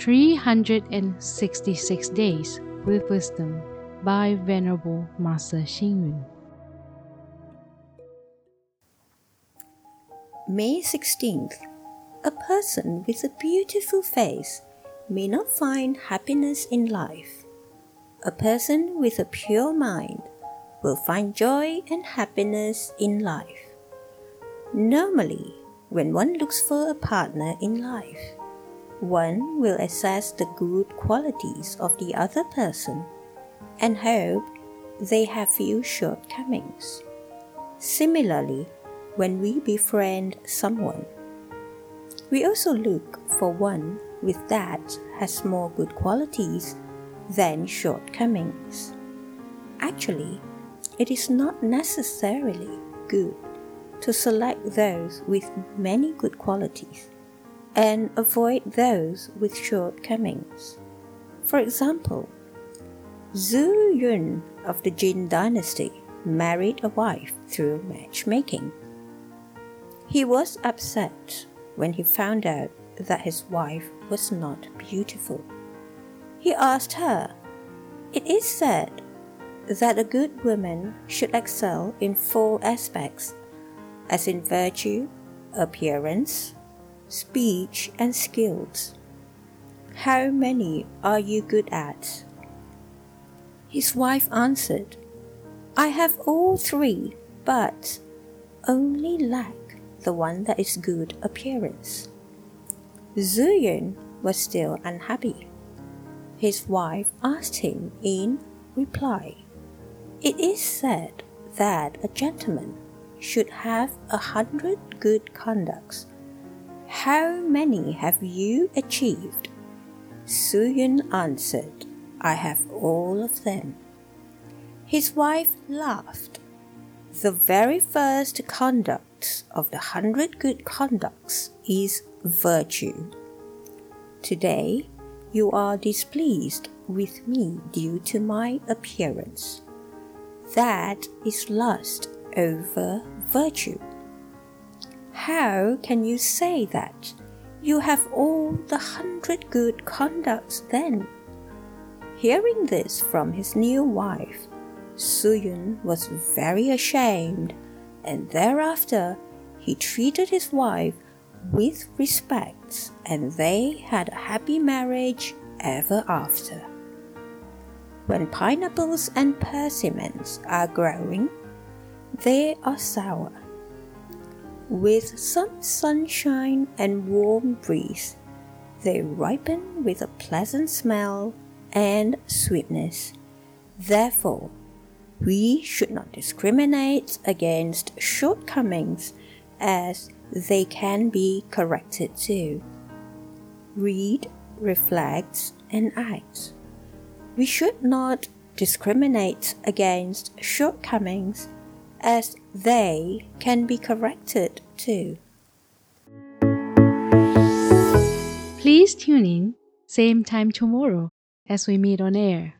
366 Days with Wisdom by Venerable Master Xing Yun. May 16th. A person with a beautiful face may not find happiness in life. A person with a pure mind will find joy and happiness in life. Normally, when one looks for a partner in life, one will assess the good qualities of the other person and hope they have few shortcomings. Similarly, when we befriend someone, we also look for one with that has more good qualities than shortcomings. Actually, it is not necessarily good to select those with many good qualities and avoid those with shortcomings. For example, Zhu Yun of the Jin dynasty married a wife through matchmaking. He was upset when he found out that his wife was not beautiful. He asked her, It is said that a good woman should excel in four aspects, as in virtue, appearance, speech, and skills. How many are you good at? His wife answered, I have all three, but only lack the one that is good appearance. Zhu Yun was still unhappy. His wife asked him in reply, It is said that a gentleman should have a hundred good conducts how many have you achieved? Zhu Yun answered, I have all of them. His wife laughed. The very first conduct of the hundred good conducts is virtue. Today, you are displeased with me due to my appearance. That is lust over virtue. How can you say that? You have all the hundred good conducts then. Hearing this from his new wife, Zhu Yun was very ashamed, and thereafter he treated his wife with respect, and they had a happy marriage ever after. When pineapples and persimmons are growing, they are sour with some sunshine and warm breeze, they ripen with a pleasant smell and sweetness. Therefore, we should not discriminate against shortcomings as they can be corrected too. Read, reflect, and act. We should not discriminate against shortcomings as they can be corrected too. Please tune in, same time tomorrow as we meet on air.